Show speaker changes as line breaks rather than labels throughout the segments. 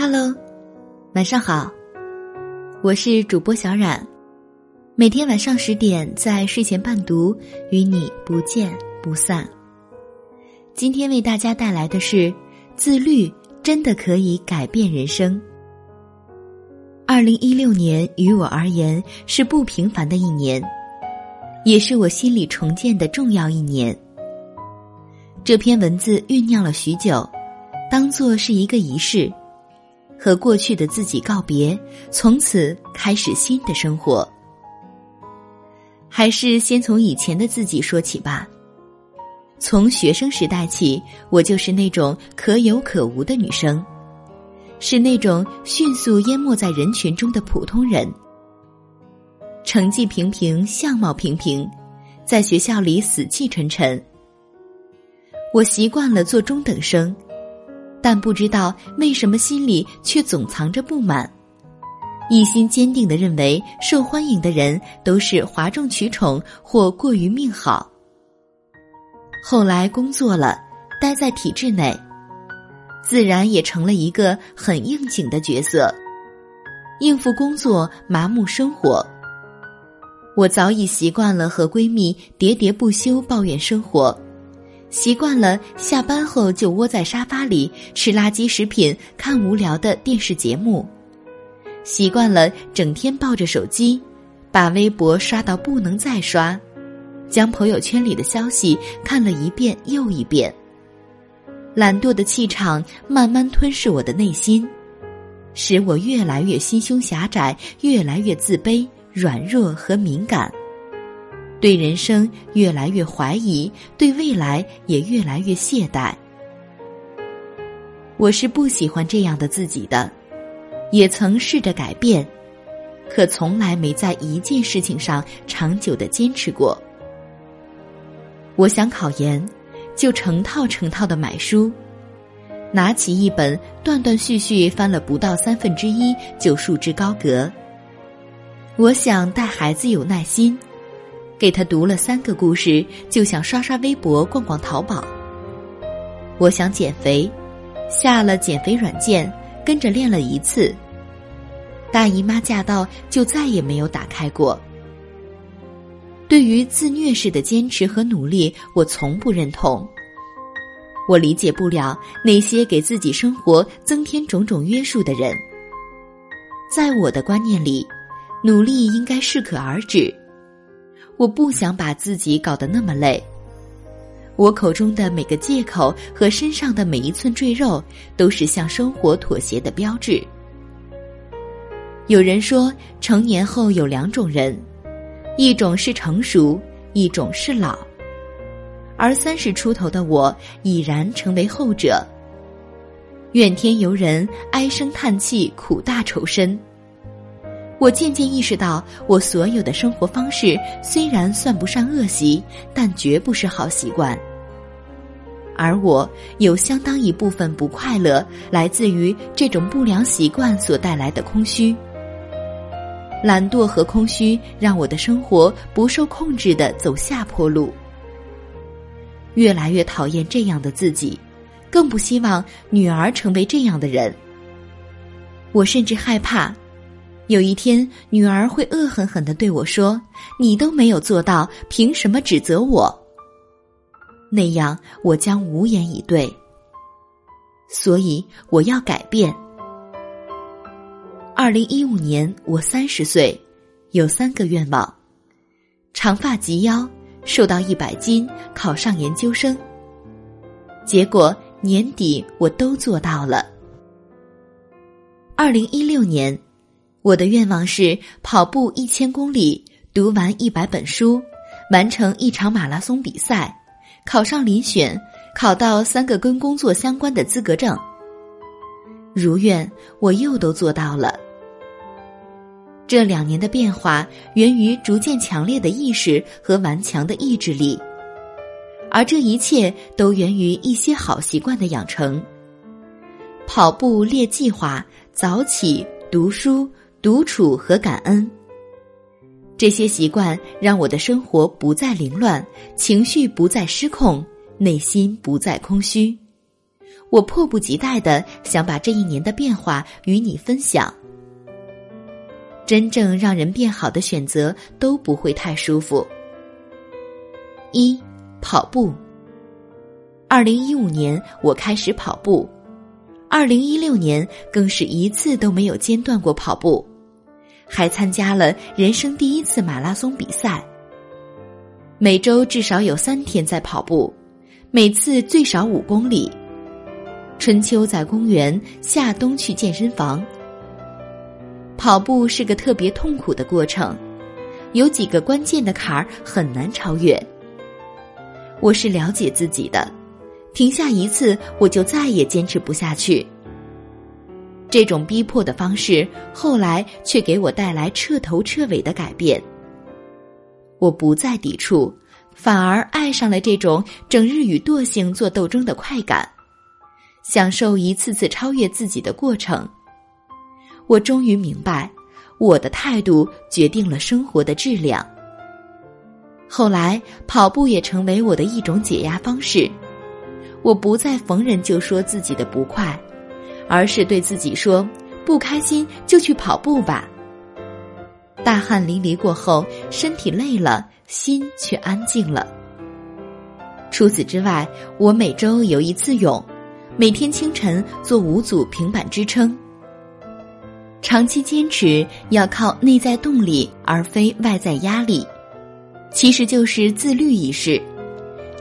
Hello，晚上好，我是主播小冉，每天晚上十点在睡前伴读，与你不见不散。今天为大家带来的是：自律真的可以改变人生。二零一六年于我而言是不平凡的一年，也是我心理重建的重要一年。这篇文字酝酿了许久，当做是一个仪式，和过去的自己告别，从此开始新的生活。还是先从以前的自己说起吧。从学生时代起，我就是那种可有可无的女生，是那种迅速淹没在人群中的普通人。成绩平平，相貌平平，在学校里死气沉沉。我习惯了做中等生，但不知道为什么心里却总藏着不满，一心坚定的认为受欢迎的人都是哗众取宠或过于命好。后来工作了，待在体制内，自然也成了一个很应景的角色，应付工作，麻木生活。我早已习惯了和闺蜜喋喋不休抱怨生活，习惯了下班后就窝在沙发里吃垃圾食品、看无聊的电视节目，习惯了整天抱着手机，把微博刷到不能再刷。将朋友圈里的消息看了一遍又一遍，懒惰的气场慢慢吞噬我的内心，使我越来越心胸狭窄，越来越自卑、软弱和敏感，对人生越来越怀疑，对未来也越来越懈怠。我是不喜欢这样的自己的，也曾试着改变，可从来没在一件事情上长久的坚持过。我想考研，就成套成套的买书，拿起一本，断断续续翻了不到三分之一就束之高阁。我想带孩子有耐心，给他读了三个故事，就想刷刷微博、逛逛淘宝。我想减肥，下了减肥软件，跟着练了一次。大姨妈驾到，就再也没有打开过。对于自虐式的坚持和努力，我从不认同。我理解不了那些给自己生活增添种种约束的人。在我的观念里，努力应该适可而止。我不想把自己搞得那么累。我口中的每个借口和身上的每一寸赘肉，都是向生活妥协的标志。有人说，成年后有两种人。一种是成熟，一种是老，而三十出头的我已然成为后者。怨天尤人，唉声叹气，苦大仇深。我渐渐意识到，我所有的生活方式虽然算不上恶习，但绝不是好习惯。而我有相当一部分不快乐，来自于这种不良习惯所带来的空虚。懒惰和空虚让我的生活不受控制的走下坡路，越来越讨厌这样的自己，更不希望女儿成为这样的人。我甚至害怕，有一天女儿会恶狠狠的对我说：“你都没有做到，凭什么指责我？”那样我将无言以对。所以我要改变。二零一五年，我三十岁，有三个愿望：长发及腰，瘦到一百斤，考上研究生。结果年底我都做到了。二零一六年，我的愿望是跑步一千公里，读完一百本书，完成一场马拉松比赛，考上遴选，考到三个跟工作相关的资格证。如愿，我又都做到了。这两年的变化源于逐渐强烈的意识和顽强的意志力，而这一切都源于一些好习惯的养成。跑步、列计划、早起、读书、独处和感恩，这些习惯让我的生活不再凌乱，情绪不再失控，内心不再空虚。我迫不及待的想把这一年的变化与你分享。真正让人变好的选择都不会太舒服。一，跑步。二零一五年我开始跑步，二零一六年更是一次都没有间断过跑步，还参加了人生第一次马拉松比赛。每周至少有三天在跑步，每次最少五公里。春秋在公园，夏冬去健身房。跑步是个特别痛苦的过程，有几个关键的坎儿很难超越。我是了解自己的，停下一次我就再也坚持不下去。这种逼迫的方式，后来却给我带来彻头彻尾的改变。我不再抵触，反而爱上了这种整日与惰性做斗争的快感，享受一次次超越自己的过程。我终于明白，我的态度决定了生活的质量。后来，跑步也成为我的一种解压方式。我不再逢人就说自己的不快，而是对自己说：“不开心就去跑步吧。”大汗淋漓过后，身体累了，心却安静了。除此之外，我每周游一次泳，每天清晨做五组平板支撑。长期坚持要靠内在动力，而非外在压力，其实就是自律意识。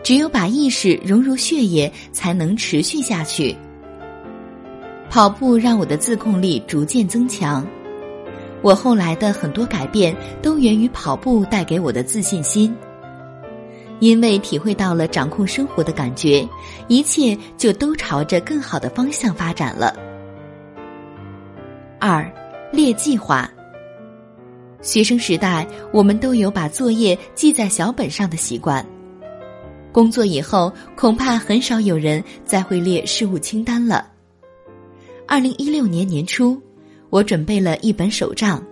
只有把意识融入血液，才能持续下去。跑步让我的自控力逐渐增强，我后来的很多改变都源于跑步带给我的自信心。因为体会到了掌控生活的感觉，一切就都朝着更好的方向发展了。二，列计划。学生时代，我们都有把作业记在小本上的习惯。工作以后，恐怕很少有人再会列事务清单了。二零一六年年初，我准备了一本手账，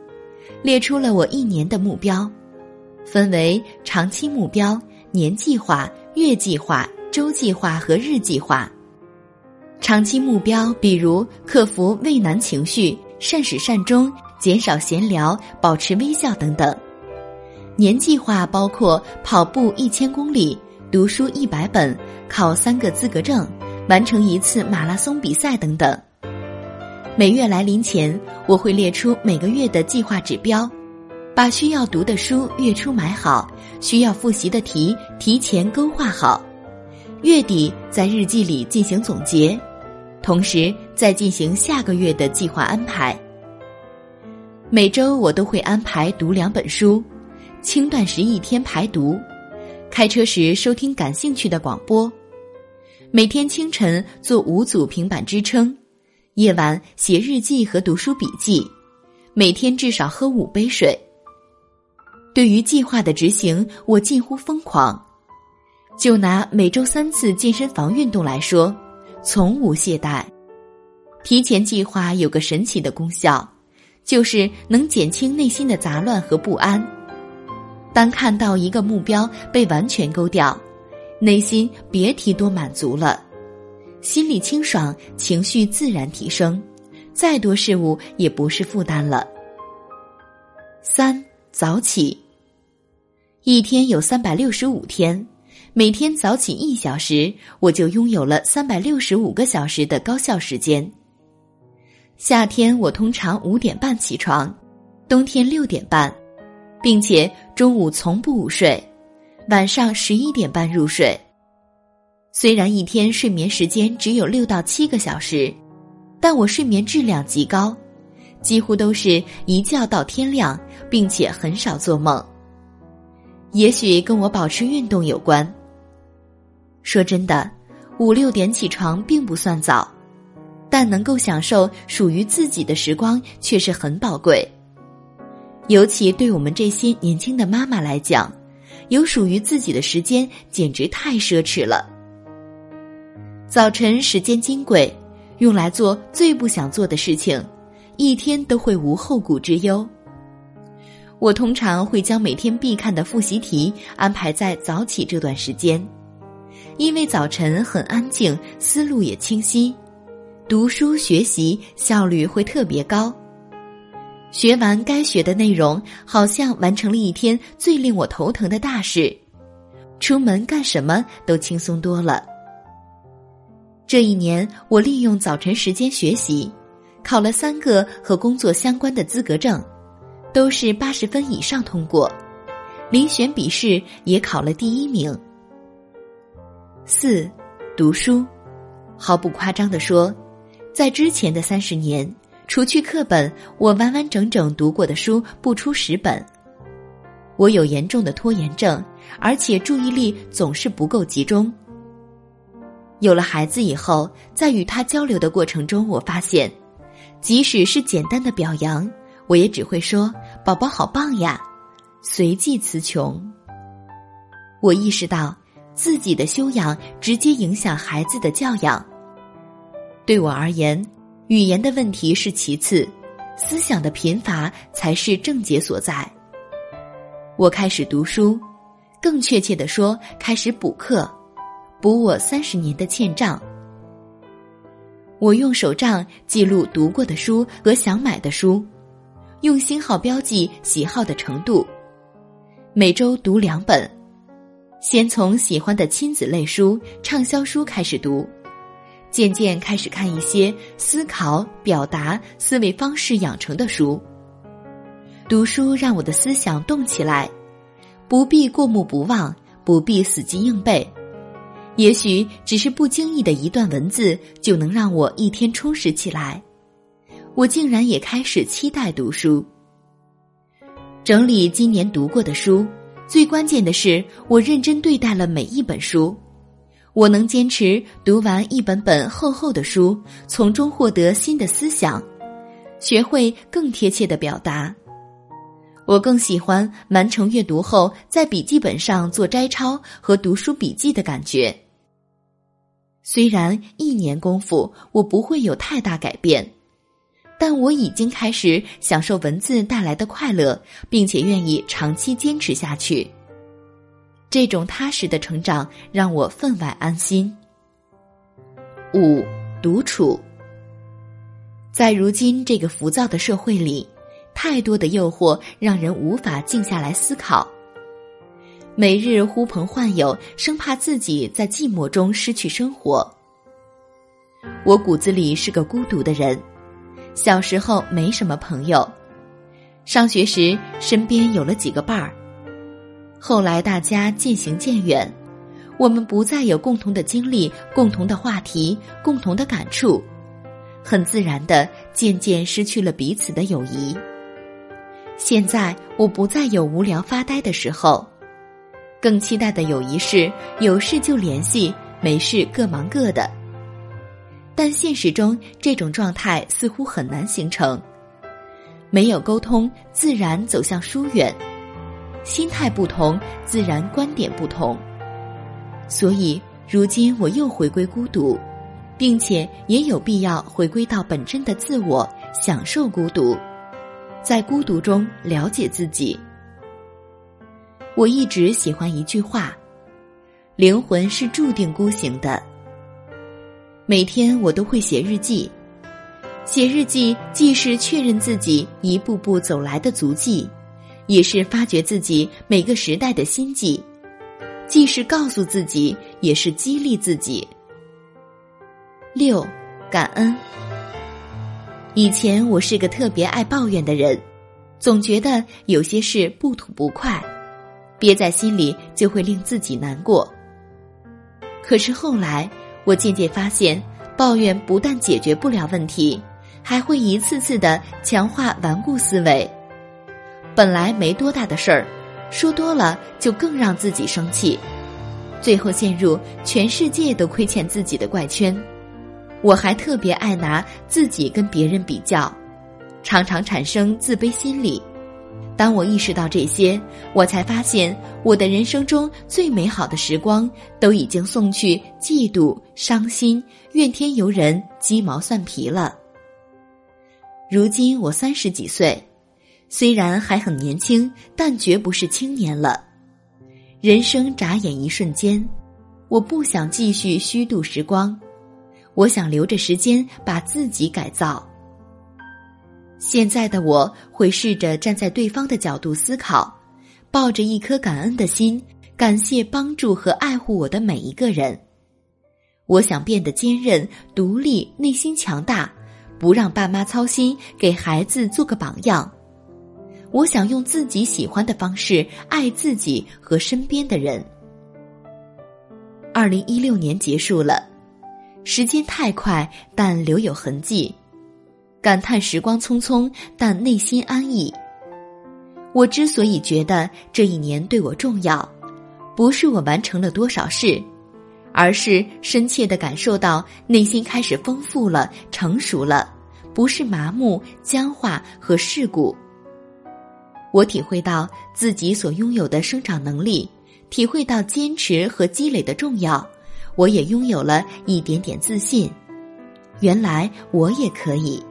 列出了我一年的目标，分为长期目标、年计划、月计划、周计划和日计划。长期目标，比如克服畏难情绪。善始善终，减少闲聊，保持微笑等等。年计划包括跑步一千公里、读书一百本、考三个资格证、完成一次马拉松比赛等等。每月来临前，我会列出每个月的计划指标，把需要读的书月初买好，需要复习的题提前勾画好。月底在日记里进行总结。同时，再进行下个月的计划安排。每周我都会安排读两本书，轻断食一天排毒，开车时收听感兴趣的广播，每天清晨做五组平板支撑，夜晚写日记和读书笔记，每天至少喝五杯水。对于计划的执行，我近乎疯狂。就拿每周三次健身房运动来说。从无懈怠，提前计划有个神奇的功效，就是能减轻内心的杂乱和不安。当看到一个目标被完全勾掉，内心别提多满足了，心里清爽，情绪自然提升，再多事物也不是负担了。三早起，一天有三百六十五天。每天早起一小时，我就拥有了三百六十五个小时的高效时间。夏天我通常五点半起床，冬天六点半，并且中午从不午睡，晚上十一点半入睡。虽然一天睡眠时间只有六到七个小时，但我睡眠质量极高，几乎都是一觉到天亮，并且很少做梦。也许跟我保持运动有关。说真的，五六点起床并不算早，但能够享受属于自己的时光却是很宝贵。尤其对我们这些年轻的妈妈来讲，有属于自己的时间简直太奢侈了。早晨时间金贵，用来做最不想做的事情，一天都会无后顾之忧。我通常会将每天必看的复习题安排在早起这段时间。因为早晨很安静，思路也清晰，读书学习效率会特别高。学完该学的内容，好像完成了一天最令我头疼的大事，出门干什么都轻松多了。这一年，我利用早晨时间学习，考了三个和工作相关的资格证，都是八十分以上通过，遴选笔试也考了第一名。四，读书，毫不夸张的说，在之前的三十年，除去课本，我完完整整读过的书不出十本。我有严重的拖延症，而且注意力总是不够集中。有了孩子以后，在与他交流的过程中，我发现，即使是简单的表扬，我也只会说“宝宝好棒呀”，随即词穷。我意识到。自己的修养直接影响孩子的教养。对我而言，语言的问题是其次，思想的贫乏才是症结所在。我开始读书，更确切的说，开始补课，补我三十年的欠账。我用手账记录读过的书和想买的书，用星号标记喜好的程度，每周读两本。先从喜欢的亲子类书、畅销书开始读，渐渐开始看一些思考、表达、思维方式养成的书。读书让我的思想动起来，不必过目不忘，不必死记硬背，也许只是不经意的一段文字，就能让我一天充实起来。我竟然也开始期待读书，整理今年读过的书。最关键的是，我认真对待了每一本书。我能坚持读完一本本厚厚的书，从中获得新的思想，学会更贴切的表达。我更喜欢完成阅读后，在笔记本上做摘抄和读书笔记的感觉。虽然一年功夫，我不会有太大改变。但我已经开始享受文字带来的快乐，并且愿意长期坚持下去。这种踏实的成长让我分外安心。五、独处。在如今这个浮躁的社会里，太多的诱惑让人无法静下来思考。每日呼朋唤友，生怕自己在寂寞中失去生活。我骨子里是个孤独的人。小时候没什么朋友，上学时身边有了几个伴儿，后来大家渐行渐远，我们不再有共同的经历、共同的话题、共同的感触，很自然的渐渐失去了彼此的友谊。现在我不再有无聊发呆的时候，更期待的友谊是有事就联系，没事各忙各的。但现实中，这种状态似乎很难形成。没有沟通，自然走向疏远；心态不同，自然观点不同。所以，如今我又回归孤独，并且也有必要回归到本真的自我，享受孤独，在孤独中了解自己。我一直喜欢一句话：“灵魂是注定孤行的。”每天我都会写日记，写日记既是确认自己一步步走来的足迹，也是发掘自己每个时代的心迹，既是告诉自己，也是激励自己。六，感恩。以前我是个特别爱抱怨的人，总觉得有些事不吐不快，憋在心里就会令自己难过。可是后来。我渐渐发现，抱怨不但解决不了问题，还会一次次的强化顽固思维。本来没多大的事儿，说多了就更让自己生气，最后陷入全世界都亏欠自己的怪圈。我还特别爱拿自己跟别人比较，常常产生自卑心理。当我意识到这些，我才发现我的人生中最美好的时光都已经送去嫉妒、伤心、怨天尤人、鸡毛蒜皮了。如今我三十几岁，虽然还很年轻，但绝不是青年了。人生眨眼一瞬间，我不想继续虚度时光，我想留着时间把自己改造。现在的我会试着站在对方的角度思考，抱着一颗感恩的心，感谢帮助和爱护我的每一个人。我想变得坚韧、独立、内心强大，不让爸妈操心，给孩子做个榜样。我想用自己喜欢的方式爱自己和身边的人。二零一六年结束了，时间太快，但留有痕迹。感叹时光匆匆，但内心安逸。我之所以觉得这一年对我重要，不是我完成了多少事，而是深切的感受到内心开始丰富了、成熟了，不是麻木、僵化和世故。我体会到自己所拥有的生长能力，体会到坚持和积累的重要，我也拥有了一点点自信。原来我也可以。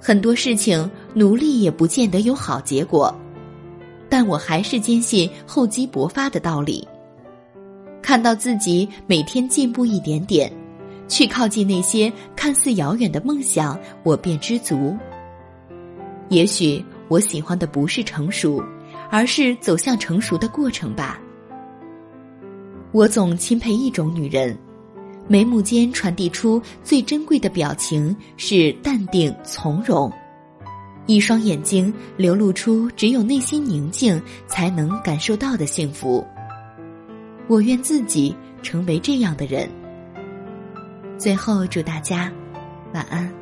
很多事情努力也不见得有好结果，但我还是坚信厚积薄发的道理。看到自己每天进步一点点，去靠近那些看似遥远的梦想，我便知足。也许我喜欢的不是成熟，而是走向成熟的过程吧。我总钦佩一种女人。眉目间传递出最珍贵的表情是淡定从容，一双眼睛流露出只有内心宁静才能感受到的幸福。我愿自己成为这样的人。最后，祝大家晚安。